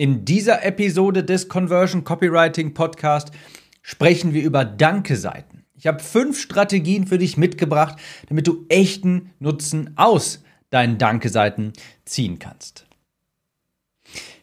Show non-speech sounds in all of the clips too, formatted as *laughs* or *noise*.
In dieser Episode des Conversion Copywriting Podcast sprechen wir über Danke-Seiten. Ich habe fünf Strategien für dich mitgebracht, damit du echten Nutzen aus deinen Danke-Seiten ziehen kannst.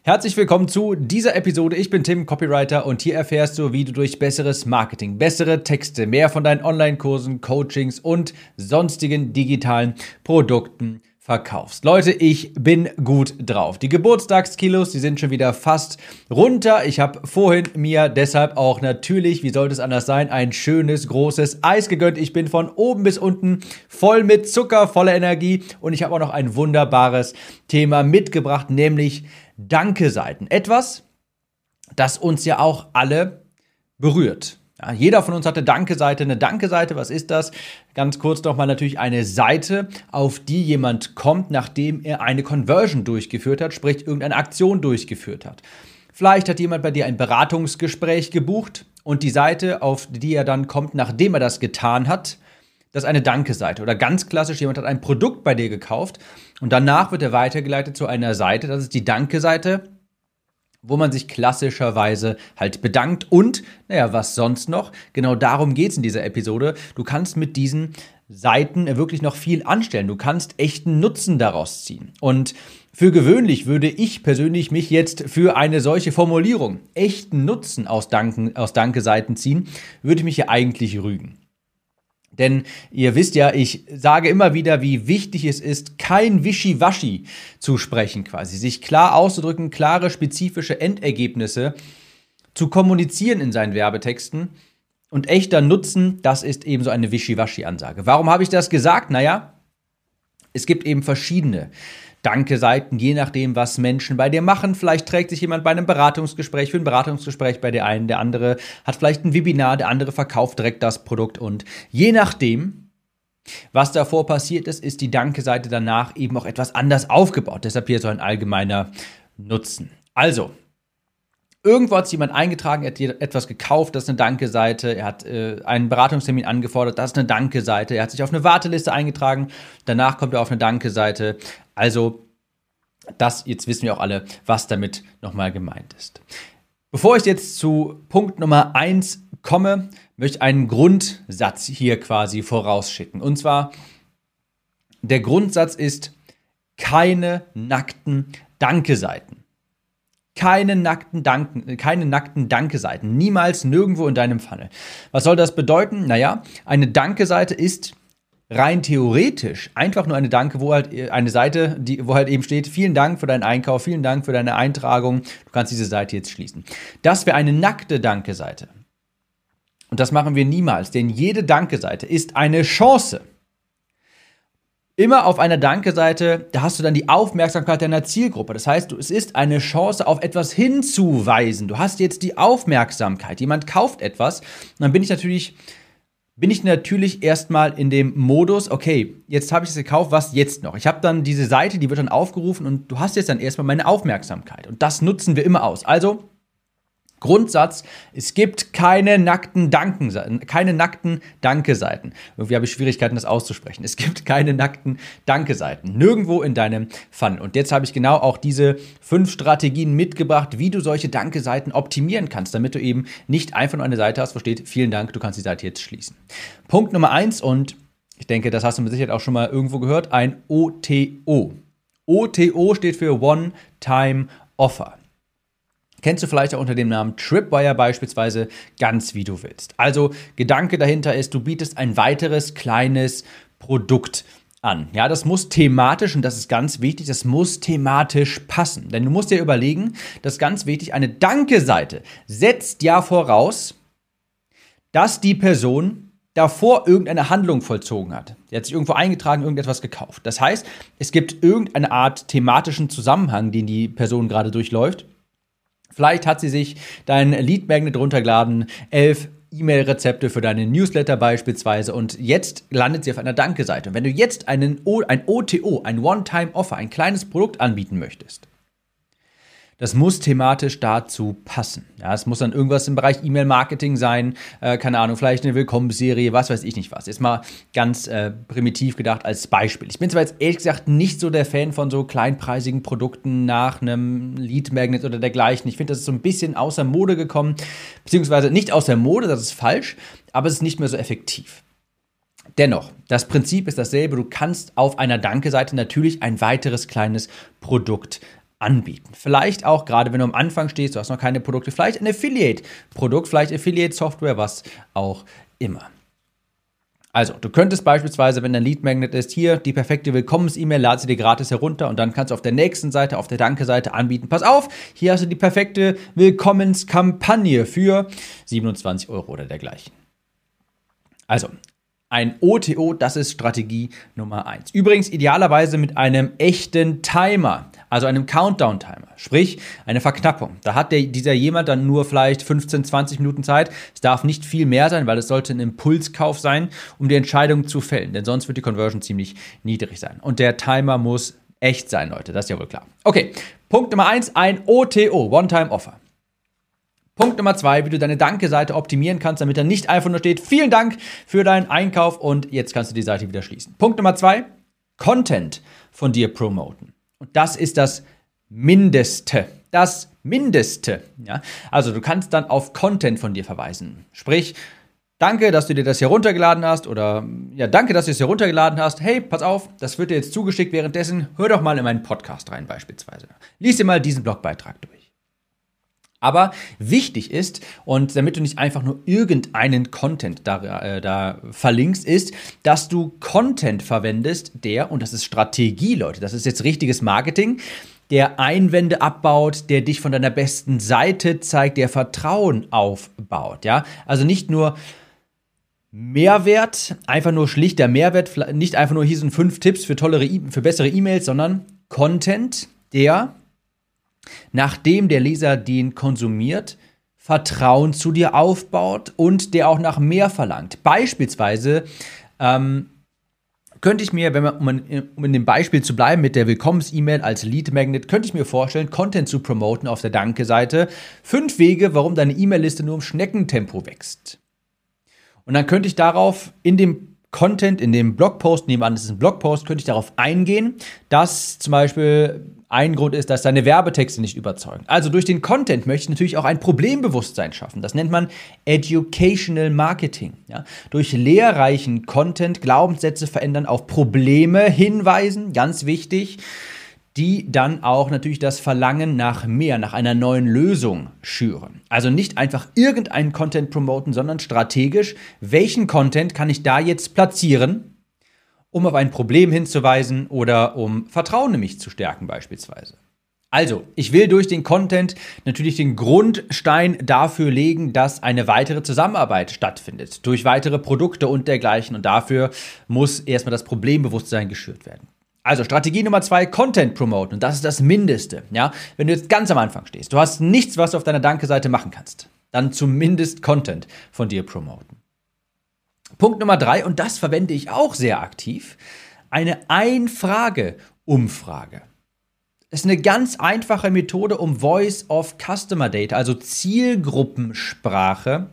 Herzlich willkommen zu dieser Episode. Ich bin Tim, Copywriter, und hier erfährst du, wie du durch besseres Marketing, bessere Texte, mehr von deinen Online-Kursen, Coachings und sonstigen digitalen Produkten verkaufst. Leute, ich bin gut drauf. Die Geburtstagskilos, die sind schon wieder fast runter. Ich habe vorhin mir deshalb auch natürlich, wie sollte es anders sein, ein schönes großes Eis gegönnt. Ich bin von oben bis unten voll mit Zucker, voller Energie und ich habe auch noch ein wunderbares Thema mitgebracht, nämlich Danke-Seiten. Etwas, das uns ja auch alle berührt. Ja, jeder von uns hat eine Danke-Seite. Eine Danke-Seite, was ist das? Ganz kurz nochmal natürlich eine Seite, auf die jemand kommt, nachdem er eine Conversion durchgeführt hat, sprich irgendeine Aktion durchgeführt hat. Vielleicht hat jemand bei dir ein Beratungsgespräch gebucht und die Seite, auf die er dann kommt, nachdem er das getan hat, das ist eine Danke-Seite. Oder ganz klassisch, jemand hat ein Produkt bei dir gekauft und danach wird er weitergeleitet zu einer Seite, das ist die Danke-Seite wo man sich klassischerweise halt bedankt und, naja, was sonst noch? Genau darum geht es in dieser Episode. Du kannst mit diesen Seiten wirklich noch viel anstellen. Du kannst echten Nutzen daraus ziehen. Und für gewöhnlich würde ich persönlich mich jetzt für eine solche Formulierung, echten Nutzen aus, Danken, aus Danke-Seiten ziehen, würde ich mich ja eigentlich rügen. Denn ihr wisst ja, ich sage immer wieder, wie wichtig es ist, kein Wischiwaschi zu sprechen quasi, sich klar auszudrücken, klare, spezifische Endergebnisse zu kommunizieren in seinen Werbetexten. Und echter Nutzen, das ist eben so eine Wischiwaschi-Ansage. Warum habe ich das gesagt? Naja, es gibt eben verschiedene Danke-Seiten, je nachdem, was Menschen bei dir machen. Vielleicht trägt sich jemand bei einem Beratungsgespräch für ein Beratungsgespräch bei dir ein, der andere hat vielleicht ein Webinar, der andere verkauft direkt das Produkt und je nachdem, was davor passiert ist, ist die Danke-Seite danach eben auch etwas anders aufgebaut. Deshalb hier so ein allgemeiner Nutzen. Also, Irgendwo hat jemand eingetragen, er hat etwas gekauft, das ist eine Danke-Seite. Er hat äh, einen Beratungstermin angefordert, das ist eine Danke-Seite. Er hat sich auf eine Warteliste eingetragen, danach kommt er auf eine Danke-Seite. Also, das, jetzt wissen wir auch alle, was damit nochmal gemeint ist. Bevor ich jetzt zu Punkt Nummer 1 komme, möchte ich einen Grundsatz hier quasi vorausschicken. Und zwar, der Grundsatz ist, keine nackten Danke-Seiten. Keine nackten, Danken, keine nackten Danke-Seiten. Niemals nirgendwo in deinem Funnel. Was soll das bedeuten? Naja, eine Danke-Seite ist rein theoretisch einfach nur eine Danke, wo halt äh, eine Seite, die, wo halt eben steht, vielen Dank für deinen Einkauf, vielen Dank für deine Eintragung, du kannst diese Seite jetzt schließen. Das wäre eine nackte Danke-Seite. Und das machen wir niemals, denn jede Danke-Seite ist eine Chance immer auf einer Danke-Seite, da hast du dann die Aufmerksamkeit deiner Zielgruppe. Das heißt, es ist eine Chance, auf etwas hinzuweisen. Du hast jetzt die Aufmerksamkeit. Jemand kauft etwas. Und dann bin ich natürlich, bin ich natürlich erstmal in dem Modus, okay, jetzt habe ich es gekauft, was jetzt noch? Ich habe dann diese Seite, die wird dann aufgerufen und du hast jetzt dann erstmal meine Aufmerksamkeit. Und das nutzen wir immer aus. Also, Grundsatz, es gibt keine nackten Danken, keine nackten Danke-Seiten. Irgendwie habe ich Schwierigkeiten, das auszusprechen. Es gibt keine nackten Danke-Seiten. Nirgendwo in deinem Fun. Und jetzt habe ich genau auch diese fünf Strategien mitgebracht, wie du solche Danke-Seiten optimieren kannst, damit du eben nicht einfach nur eine Seite hast, wo steht, vielen Dank, du kannst die Seite jetzt schließen. Punkt Nummer eins und ich denke, das hast du mit Sicherheit auch schon mal irgendwo gehört, ein OTO. OTO steht für One-Time Offer. Kennst du vielleicht auch unter dem Namen Tripwire beispielsweise ganz wie du willst. Also Gedanke dahinter ist, du bietest ein weiteres kleines Produkt an. Ja, das muss thematisch, und das ist ganz wichtig, das muss thematisch passen. Denn du musst dir überlegen, das ist ganz wichtig, eine Danke-Seite setzt ja voraus, dass die Person davor irgendeine Handlung vollzogen hat. Die hat sich irgendwo eingetragen, irgendetwas gekauft. Das heißt, es gibt irgendeine Art thematischen Zusammenhang, den die Person gerade durchläuft. Vielleicht hat sie sich dein Lead Magnet runtergeladen, elf E-Mail-Rezepte für deine Newsletter beispielsweise und jetzt landet sie auf einer Danke-Seite. Und wenn du jetzt einen o, ein OTO, ein One-Time-Offer, ein kleines Produkt anbieten möchtest, Das muss thematisch dazu passen. Ja, es muss dann irgendwas im Bereich E-Mail-Marketing sein, äh, keine Ahnung, vielleicht eine Willkommensserie, was weiß ich nicht was. Jetzt mal ganz äh, primitiv gedacht als Beispiel. Ich bin zwar jetzt ehrlich gesagt nicht so der Fan von so kleinpreisigen Produkten nach einem Lead Magnet oder dergleichen. Ich finde, das ist so ein bisschen außer Mode gekommen, beziehungsweise nicht außer Mode, das ist falsch, aber es ist nicht mehr so effektiv. Dennoch, das Prinzip ist dasselbe. Du kannst auf einer Danke-Seite natürlich ein weiteres kleines Produkt anbieten. Vielleicht auch, gerade wenn du am Anfang stehst, du hast noch keine Produkte, vielleicht ein Affiliate-Produkt, vielleicht Affiliate-Software, was auch immer. Also, du könntest beispielsweise, wenn dein Lead Magnet ist, hier die perfekte Willkommens-E-Mail, lade sie dir gratis herunter und dann kannst du auf der nächsten Seite, auf der Danke-Seite anbieten. Pass auf, hier hast du die perfekte Willkommenskampagne für 27 Euro oder dergleichen. Also, ein OTO, das ist Strategie Nummer 1. Übrigens idealerweise mit einem echten Timer, also einem Countdown-Timer, sprich eine Verknappung. Da hat der, dieser jemand dann nur vielleicht 15, 20 Minuten Zeit. Es darf nicht viel mehr sein, weil es sollte ein Impulskauf sein, um die Entscheidung zu fällen, denn sonst wird die Conversion ziemlich niedrig sein. Und der Timer muss echt sein, Leute, das ist ja wohl klar. Okay, Punkt Nummer 1, ein OTO, One-Time-Offer. Punkt Nummer zwei, wie du deine Danke-Seite optimieren kannst, damit da nicht einfach nur steht, vielen Dank für deinen Einkauf und jetzt kannst du die Seite wieder schließen. Punkt Nummer zwei, Content von dir promoten. Und das ist das Mindeste. Das Mindeste. Ja? Also du kannst dann auf Content von dir verweisen. Sprich, danke, dass du dir das hier runtergeladen hast oder ja, danke, dass du es hier runtergeladen hast. Hey, pass auf, das wird dir jetzt zugeschickt währenddessen. Hör doch mal in meinen Podcast rein beispielsweise. Lies dir mal diesen Blogbeitrag durch. Aber wichtig ist, und damit du nicht einfach nur irgendeinen Content da, äh, da verlinkst, ist, dass du Content verwendest, der, und das ist Strategie, Leute, das ist jetzt richtiges Marketing, der Einwände abbaut, der dich von deiner besten Seite zeigt, der Vertrauen aufbaut. Ja? Also nicht nur Mehrwert, einfach nur schlichter Mehrwert, nicht einfach nur hier sind fünf Tipps für tollere, e für bessere E-Mails, sondern Content, der nachdem der Leser den konsumiert, Vertrauen zu dir aufbaut und der auch nach mehr verlangt. Beispielsweise ähm, könnte ich mir, wenn man, um in, um in dem Beispiel zu bleiben mit der Willkommens-E-Mail als Lead Magnet, könnte ich mir vorstellen, Content zu promoten auf der Danke-Seite. Fünf Wege, warum deine E-Mail-Liste nur im Schneckentempo wächst. Und dann könnte ich darauf in dem Content, in dem Blogpost, nehmen an, das ist ein Blogpost, könnte ich darauf eingehen, dass zum Beispiel ein Grund ist, dass deine Werbetexte nicht überzeugen. Also durch den Content möchte ich natürlich auch ein Problembewusstsein schaffen. Das nennt man Educational Marketing. Ja? Durch lehrreichen Content Glaubenssätze verändern, auf Probleme hinweisen, ganz wichtig, die dann auch natürlich das Verlangen nach mehr, nach einer neuen Lösung schüren. Also nicht einfach irgendeinen Content promoten, sondern strategisch, welchen Content kann ich da jetzt platzieren, um auf ein Problem hinzuweisen oder um Vertrauen in mich zu stärken beispielsweise. Also, ich will durch den Content natürlich den Grundstein dafür legen, dass eine weitere Zusammenarbeit stattfindet, durch weitere Produkte und dergleichen. Und dafür muss erstmal das Problembewusstsein geschürt werden. Also Strategie Nummer zwei, Content promoten. Und das ist das Mindeste. Ja? Wenn du jetzt ganz am Anfang stehst, du hast nichts, was du auf deiner Danke-Seite machen kannst, dann zumindest Content von dir promoten. Punkt Nummer drei, und das verwende ich auch sehr aktiv, eine Ein-Frage-Umfrage. Das ist eine ganz einfache Methode, um Voice of Customer Data, also Zielgruppensprache,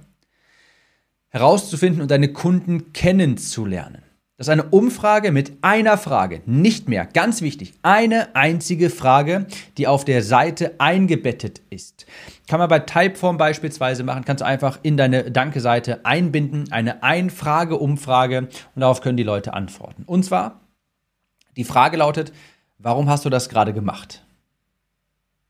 herauszufinden und deine Kunden kennenzulernen. Das ist eine Umfrage mit einer Frage, nicht mehr. Ganz wichtig, eine einzige Frage, die auf der Seite eingebettet ist. Kann man bei Typeform beispielsweise machen, kannst du einfach in deine Danke-Seite einbinden, eine Ein-Frage-Umfrage und darauf können die Leute antworten. Und zwar, die Frage lautet, warum hast du das gerade gemacht?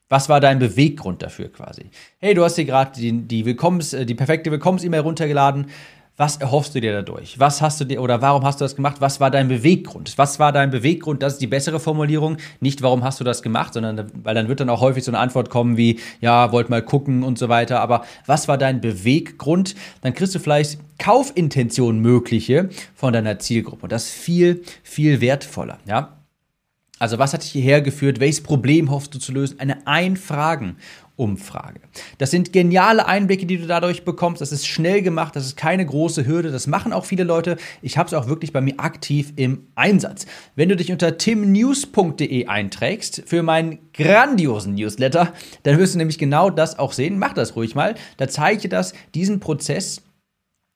Was war dein Beweggrund dafür quasi? Hey, du hast dir gerade die, die, äh, die perfekte Willkommens-E-Mail runtergeladen. Was erhoffst du dir dadurch? Was hast du dir oder warum hast du das gemacht? Was war dein Beweggrund? Was war dein Beweggrund? Das ist die bessere Formulierung. Nicht, warum hast du das gemacht, sondern weil dann wird dann auch häufig so eine Antwort kommen wie, ja, wollt mal gucken und so weiter. Aber was war dein Beweggrund? Dann kriegst du vielleicht Kaufintention mögliche von deiner Zielgruppe. Und das ist viel, viel wertvoller, ja. Also was hat dich hierher geführt? Welches Problem hoffst du zu lösen? Eine Ein-Fragen-Umfrage. Das sind geniale Einblicke, die du dadurch bekommst. Das ist schnell gemacht, das ist keine große Hürde. Das machen auch viele Leute. Ich habe es auch wirklich bei mir aktiv im Einsatz. Wenn du dich unter timnews.de einträgst für meinen grandiosen Newsletter, dann wirst du nämlich genau das auch sehen. Mach das ruhig mal. Da zeige ich dir diesen Prozess,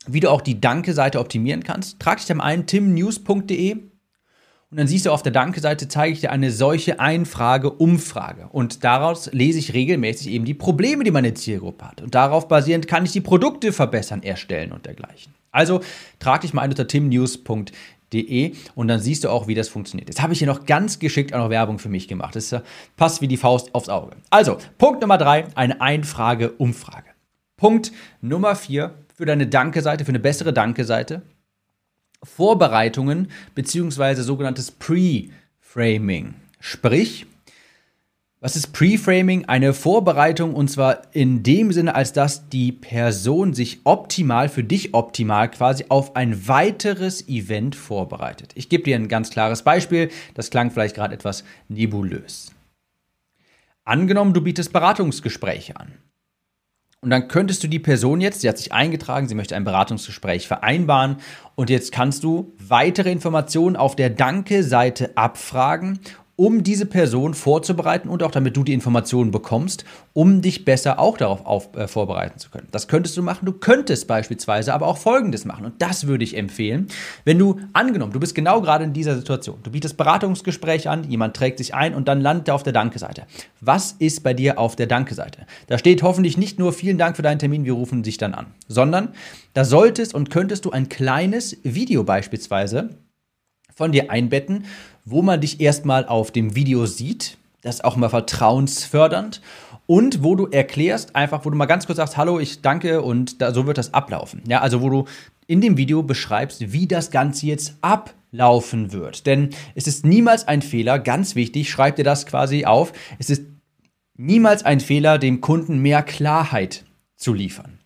wie du auch die Danke-Seite optimieren kannst. Trag dich dann ein, timnews.de und dann siehst du auf der Danke-Seite, zeige ich dir eine solche Einfrage-Umfrage. Und daraus lese ich regelmäßig eben die Probleme, die meine Zielgruppe hat. Und darauf basierend kann ich die Produkte verbessern, erstellen und dergleichen. Also trag dich mal ein unter timnews.de und dann siehst du auch, wie das funktioniert. Jetzt habe ich hier noch ganz geschickt auch noch Werbung für mich gemacht. Das passt wie die Faust aufs Auge. Also, Punkt Nummer drei, eine Einfrage-Umfrage. Punkt Nummer vier für deine Danke-Seite, für eine bessere Danke-Seite Vorbereitungen beziehungsweise sogenanntes Pre-Framing. Sprich, was ist Pre-Framing? Eine Vorbereitung und zwar in dem Sinne, als dass die Person sich optimal, für dich optimal quasi auf ein weiteres Event vorbereitet. Ich gebe dir ein ganz klares Beispiel, das klang vielleicht gerade etwas nebulös. Angenommen, du bietest Beratungsgespräche an. Und dann könntest du die Person jetzt, sie hat sich eingetragen, sie möchte ein Beratungsgespräch vereinbaren. Und jetzt kannst du weitere Informationen auf der Danke-Seite abfragen um diese Person vorzubereiten und auch damit du die Informationen bekommst, um dich besser auch darauf auf, äh, vorbereiten zu können. Das könntest du machen. Du könntest beispielsweise aber auch Folgendes machen und das würde ich empfehlen, wenn du angenommen, du bist genau gerade in dieser Situation, du bietest Beratungsgespräch an, jemand trägt sich ein und dann landet er auf der Danke-Seite. Was ist bei dir auf der Danke-Seite? Da steht hoffentlich nicht nur vielen Dank für deinen Termin, wir rufen dich dann an, sondern da solltest und könntest du ein kleines Video beispielsweise von dir einbetten, wo man dich erstmal auf dem Video sieht. Das ist auch mal vertrauensfördernd. Und wo du erklärst, einfach, wo du mal ganz kurz sagst, hallo, ich danke und da, so wird das ablaufen. Ja, also wo du in dem Video beschreibst, wie das Ganze jetzt ablaufen wird. Denn es ist niemals ein Fehler, ganz wichtig, schreib dir das quasi auf, es ist niemals ein Fehler, dem Kunden mehr Klarheit zu liefern.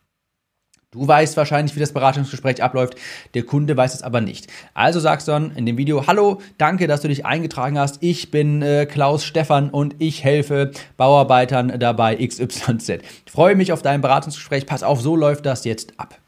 Du weißt wahrscheinlich, wie das Beratungsgespräch abläuft, der Kunde weiß es aber nicht. Also sagst du dann in dem Video, hallo, danke, dass du dich eingetragen hast. Ich bin äh, Klaus Stefan und ich helfe Bauarbeitern dabei XYZ. Ich freue mich auf dein Beratungsgespräch. Pass auf, so läuft das jetzt ab.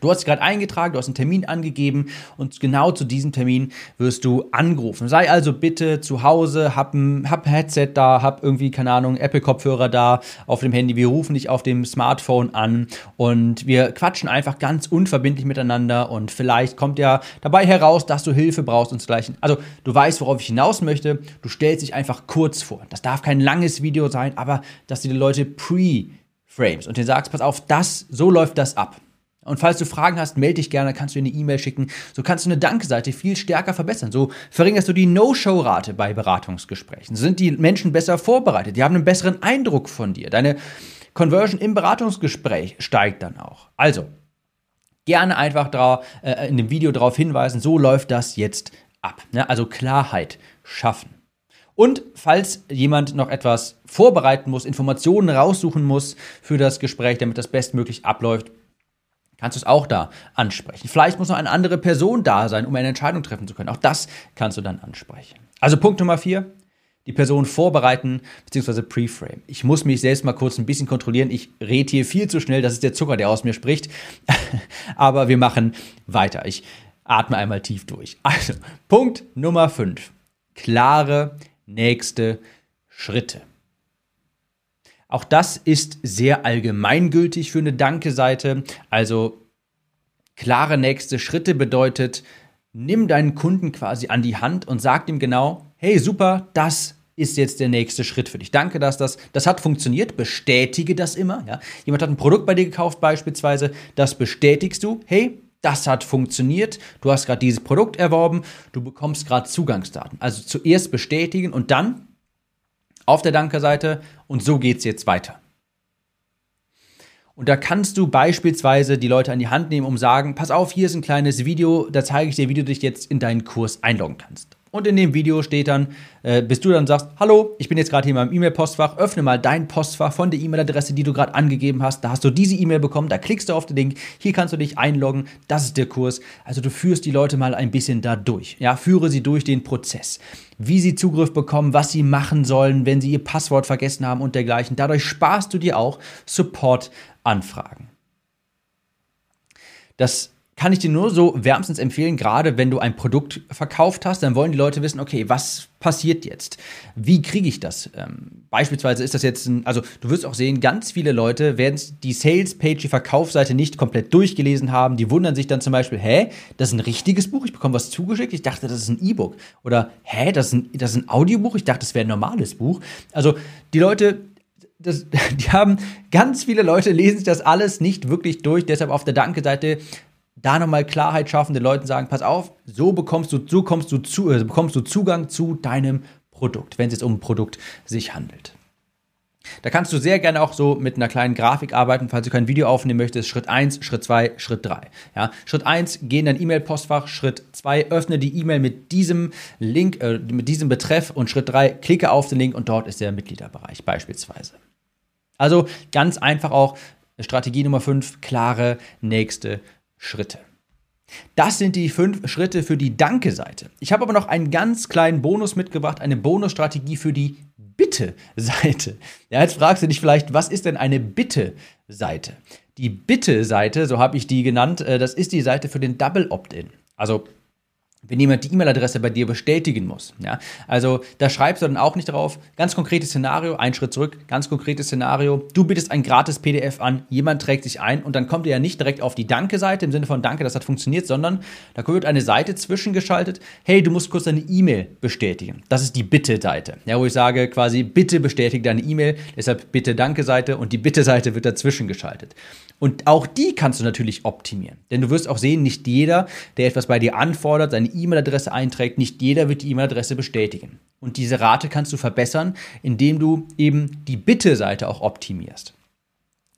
Du hast gerade eingetragen, du hast einen Termin angegeben und genau zu diesem Termin wirst du angerufen. Sei also bitte zu Hause, hab ein, hab Headset da, hab irgendwie, keine Ahnung, Apple-Kopfhörer da auf dem Handy. Wir rufen dich auf dem Smartphone an und wir quatschen einfach ganz unverbindlich miteinander und vielleicht kommt ja dabei heraus, dass du Hilfe brauchst und dergleichen. Also, du weißt, worauf ich hinaus möchte. Du stellst dich einfach kurz vor. Das darf kein langes Video sein, aber dass du die Leute pre-frames und dir sagst, pass auf, das, so läuft das ab. Und falls du Fragen hast, melde dich gerne, kannst du eine E-Mail schicken. So kannst du eine Danke-Seite viel stärker verbessern. So verringerst du die No-Show-Rate bei Beratungsgesprächen. So sind die Menschen besser vorbereitet. Die haben einen besseren Eindruck von dir. Deine Conversion im Beratungsgespräch steigt dann auch. Also, gerne einfach da, äh, in dem Video darauf hinweisen, so läuft das jetzt ab. Ne? Also Klarheit schaffen. Und falls jemand noch etwas vorbereiten muss, Informationen raussuchen muss für das Gespräch, damit das bestmöglich abläuft, kannst du es auch da ansprechen. Vielleicht muss noch eine andere Person da sein, um eine Entscheidung treffen zu können. Auch das kannst du dann ansprechen. Also Punkt Nummer vier, die Person vorbereiten bzw. preframe. Ich muss mich selbst mal kurz ein bisschen kontrollieren. Ich rede hier viel zu schnell, das ist der Zucker, der aus mir spricht. *laughs* Aber wir machen weiter. Ich atme einmal tief durch. Also, Punkt Nummer fünf. Klare nächste Schritte. Auch das ist sehr allgemeingültig für eine Danke-Seite. Also klare nächste Schritte bedeutet, nimm deinen Kunden quasi an die Hand und sag ihm genau, hey super, das ist jetzt der nächste Schritt für dich. Danke, dass das, das hat funktioniert. Bestätige das immer. Ja? Jemand hat ein Produkt bei dir gekauft beispielsweise, das bestätigst du. Hey, das hat funktioniert. Du hast gerade dieses Produkt erworben. Du bekommst gerade Zugangsdaten. Also zuerst bestätigen und dann auf der Danke-Seite und so geht es jetzt weiter. Und da kannst du beispielsweise die Leute an die Hand nehmen, um sagen, pass auf, hier ist ein kleines Video, da zeige ich dir, wie du dich jetzt in deinen Kurs einloggen kannst. Und in dem Video steht dann, äh, bis du dann sagst, hallo, ich bin jetzt gerade hier in meinem E-Mail-Postfach, öffne mal dein Postfach von der E-Mail-Adresse, die du gerade angegeben hast. Da hast du diese E-Mail bekommen, da klickst du auf den Link, hier kannst du dich einloggen, das ist der Kurs. Also du führst die Leute mal ein bisschen da durch. Ja, führe sie durch den Prozess. Wie sie Zugriff bekommen, was sie machen sollen, wenn sie ihr Passwort vergessen haben und dergleichen. Dadurch sparst du dir auch Support-Anfragen. Das kann ich dir nur so wärmstens empfehlen, gerade wenn du ein Produkt verkauft hast, dann wollen die Leute wissen, okay, was passiert jetzt? Wie kriege ich das? Ähm, beispielsweise ist das jetzt ein, also du wirst auch sehen, ganz viele Leute werden die Sales-Page, die Verkaufsseite nicht komplett durchgelesen haben. Die wundern sich dann zum Beispiel, hä, das ist ein richtiges Buch, ich bekomme was zugeschickt, ich dachte, das ist ein E-Book. Oder, hä, das ist ein, das ist ein Audiobuch, ich dachte, das wäre ein normales Buch. Also die Leute das, *laughs* die haben ganz viele Leute lesen sich das alles nicht wirklich durch. Deshalb auf der Danke-Seite da nochmal Klarheit schaffen, den Leuten sagen, pass auf, so bekommst du, so kommst du, zu, äh, bekommst du Zugang zu deinem Produkt, wenn es jetzt um ein Produkt sich handelt. Da kannst du sehr gerne auch so mit einer kleinen Grafik arbeiten, falls du kein Video aufnehmen möchtest. Schritt 1, Schritt 2, Schritt 3. Ja, Schritt 1, geh in dein E-Mail-Postfach. Schritt 2, öffne die E-Mail mit diesem Link, äh, mit diesem Betreff. Und Schritt 3, klicke auf den Link und dort ist der Mitgliederbereich beispielsweise. Also ganz einfach auch Strategie Nummer 5, klare nächste Schritte. Das sind die fünf Schritte für die Danke-Seite. Ich habe aber noch einen ganz kleinen Bonus mitgebracht, eine Bonusstrategie für die Bitte-Seite. Ja, jetzt fragst du dich vielleicht, was ist denn eine Bitte-Seite? Die Bitte-Seite, so habe ich die genannt, äh, das ist die Seite für den Double Opt-in. Also wenn jemand die E-Mail-Adresse bei dir bestätigen muss. Ja? Also da schreibst du dann auch nicht drauf. Ganz konkretes Szenario, ein Schritt zurück, ganz konkretes Szenario. Du bietest ein gratis PDF an, jemand trägt sich ein und dann kommt er ja nicht direkt auf die Danke-Seite im Sinne von Danke, das hat funktioniert, sondern da wird eine Seite zwischengeschaltet. Hey, du musst kurz deine E-Mail bestätigen. Das ist die Bitte-Seite. Ja, wo ich sage quasi, bitte bestätige deine E-Mail, deshalb bitte Danke-Seite und die Bitte-Seite wird dazwischen geschaltet. Und auch die kannst du natürlich optimieren. Denn du wirst auch sehen, nicht jeder, der etwas bei dir anfordert, seine E-Mail-Adresse einträgt, nicht jeder wird die E-Mail-Adresse bestätigen. Und diese Rate kannst du verbessern, indem du eben die Bitte-Seite auch optimierst.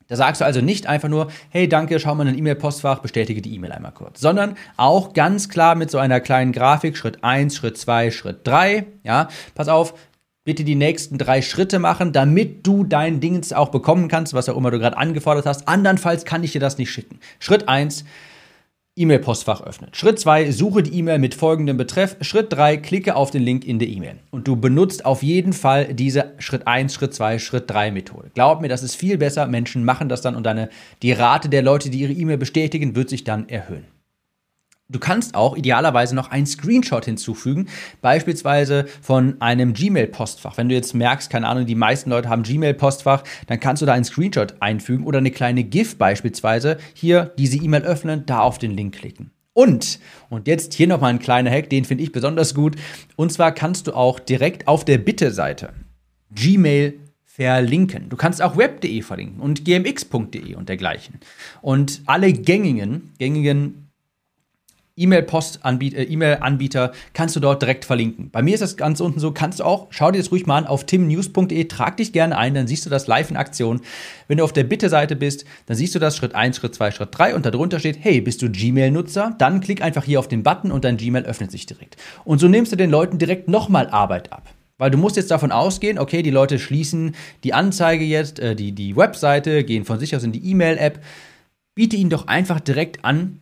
Da sagst du also nicht einfach nur, hey, danke, schau mal in dein E-Mail-Postfach, bestätige die E-Mail einmal kurz, sondern auch ganz klar mit so einer kleinen Grafik, Schritt 1, Schritt 2, Schritt 3, ja, pass auf, bitte die nächsten drei Schritte machen, damit du dein Dings auch bekommen kannst, was auch immer du gerade angefordert hast. Andernfalls kann ich dir das nicht schicken. Schritt 1, E-Mail-Postfach öffnen. Schritt 2, suche die E-Mail mit folgendem Betreff. Schritt 3, klicke auf den Link in der E-Mail. Und du benutzt auf jeden Fall diese Schritt 1, Schritt 2, Schritt 3 Methode. Glaub mir, das ist viel besser. Menschen machen das dann und deine, die Rate der Leute, die ihre E-Mail bestätigen, wird sich dann erhöhen. Du kannst auch idealerweise noch einen Screenshot hinzufügen, beispielsweise von einem Gmail-Postfach. Wenn du jetzt merkst, keine Ahnung, die meisten Leute haben Gmail-Postfach, dann kannst du da einen Screenshot einfügen oder eine kleine GIF beispielsweise. Hier diese E-Mail öffnen, da auf den Link klicken. Und, und jetzt hier nochmal ein kleiner Hack, den finde ich besonders gut. Und zwar kannst du auch direkt auf der Bitte-Seite Gmail verlinken. Du kannst auch web.de verlinken und gmx.de und dergleichen. Und alle gängigen, gängigen E-Mail-Post-Anbieter, äh, E-Mail-Anbieter kannst du dort direkt verlinken. Bei mir ist das ganz unten so, kannst du auch, schau dir das ruhig mal an auf timnews.de, trag dich gerne ein, dann siehst du das live in Aktion. Wenn du auf der Bitte-Seite bist, dann siehst du das Schritt 1, Schritt 2, Schritt 3 und darunter steht, hey, bist du Gmail-Nutzer? Dann klick einfach hier auf den Button und dein Gmail öffnet sich direkt. Und so nimmst du den Leuten direkt nochmal Arbeit ab. Weil du musst jetzt davon ausgehen, okay, die Leute schließen die Anzeige jetzt, äh, die, die Webseite, gehen von sich aus in die E-Mail-App. Biete ihnen doch einfach direkt an,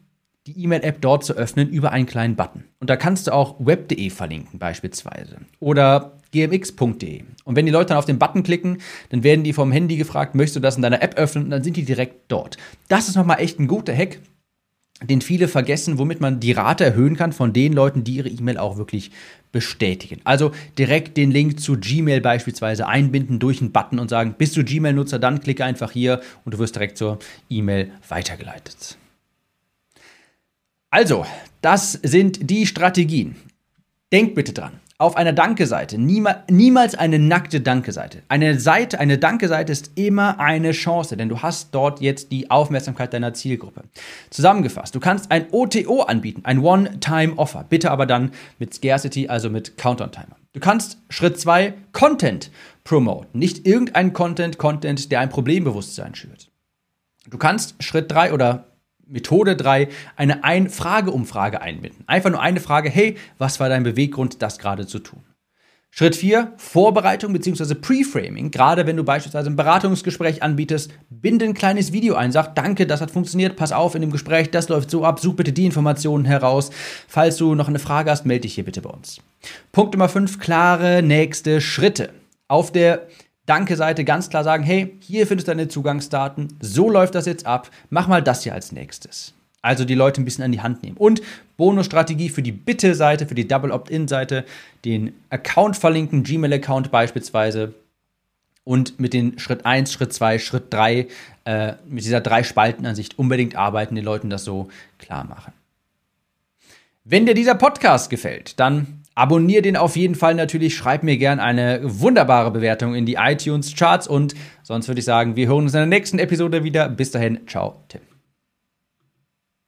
die E-Mail-App dort zu öffnen über einen kleinen Button. Und da kannst du auch web.de verlinken beispielsweise oder gmx.de. Und wenn die Leute dann auf den Button klicken, dann werden die vom Handy gefragt, möchtest du das in deiner App öffnen? Und dann sind die direkt dort. Das ist nochmal echt ein guter Hack, den viele vergessen, womit man die Rate erhöhen kann von den Leuten, die ihre E-Mail auch wirklich bestätigen. Also direkt den Link zu Gmail beispielsweise einbinden durch einen Button und sagen, bist du Gmail-Nutzer, dann klicke einfach hier und du wirst direkt zur E-Mail weitergeleitet. Also, das sind die Strategien. Denk bitte dran. Auf einer Danke-Seite, niemals eine nackte Danke-Seite. Eine Seite, eine Danke-Seite ist immer eine Chance, denn du hast dort jetzt die Aufmerksamkeit deiner Zielgruppe. Zusammengefasst, du kannst ein OTO anbieten, ein One-Time-Offer, bitte aber dann mit Scarcity, also mit Countdown-Timer. Du kannst Schritt 2 Content promoten, nicht irgendein Content, Content, der ein Problembewusstsein schürt. Du kannst Schritt 3 oder Methode 3 eine Ein-Frage-Umfrage einbinden. Einfach nur eine Frage, hey, was war dein Beweggrund, das gerade zu tun? Schritt 4, Vorbereitung bzw. Preframing. Gerade wenn du beispielsweise ein Beratungsgespräch anbietest, binde ein kleines Video ein, sag danke, das hat funktioniert, pass auf in dem Gespräch, das läuft so ab, such bitte die Informationen heraus. Falls du noch eine Frage hast, melde dich hier bitte bei uns. Punkt Nummer 5, klare nächste Schritte. Auf der Danke-Seite ganz klar sagen, hey, hier findest du deine Zugangsdaten, so läuft das jetzt ab, mach mal das hier als nächstes. Also die Leute ein bisschen an die Hand nehmen. Und Bonusstrategie für die Bitte-Seite, für die Double Opt-in-Seite, den Account verlinken, Gmail-Account beispielsweise. Und mit den Schritt 1, Schritt 2, Schritt 3, äh, mit dieser Drei-Spalten-Ansicht unbedingt arbeiten, den Leuten das so klar machen. Wenn dir dieser Podcast gefällt, dann abonniere den auf jeden Fall natürlich. Schreib mir gern eine wunderbare Bewertung in die iTunes-Charts. Und sonst würde ich sagen, wir hören uns in der nächsten Episode wieder. Bis dahin, ciao, Tim.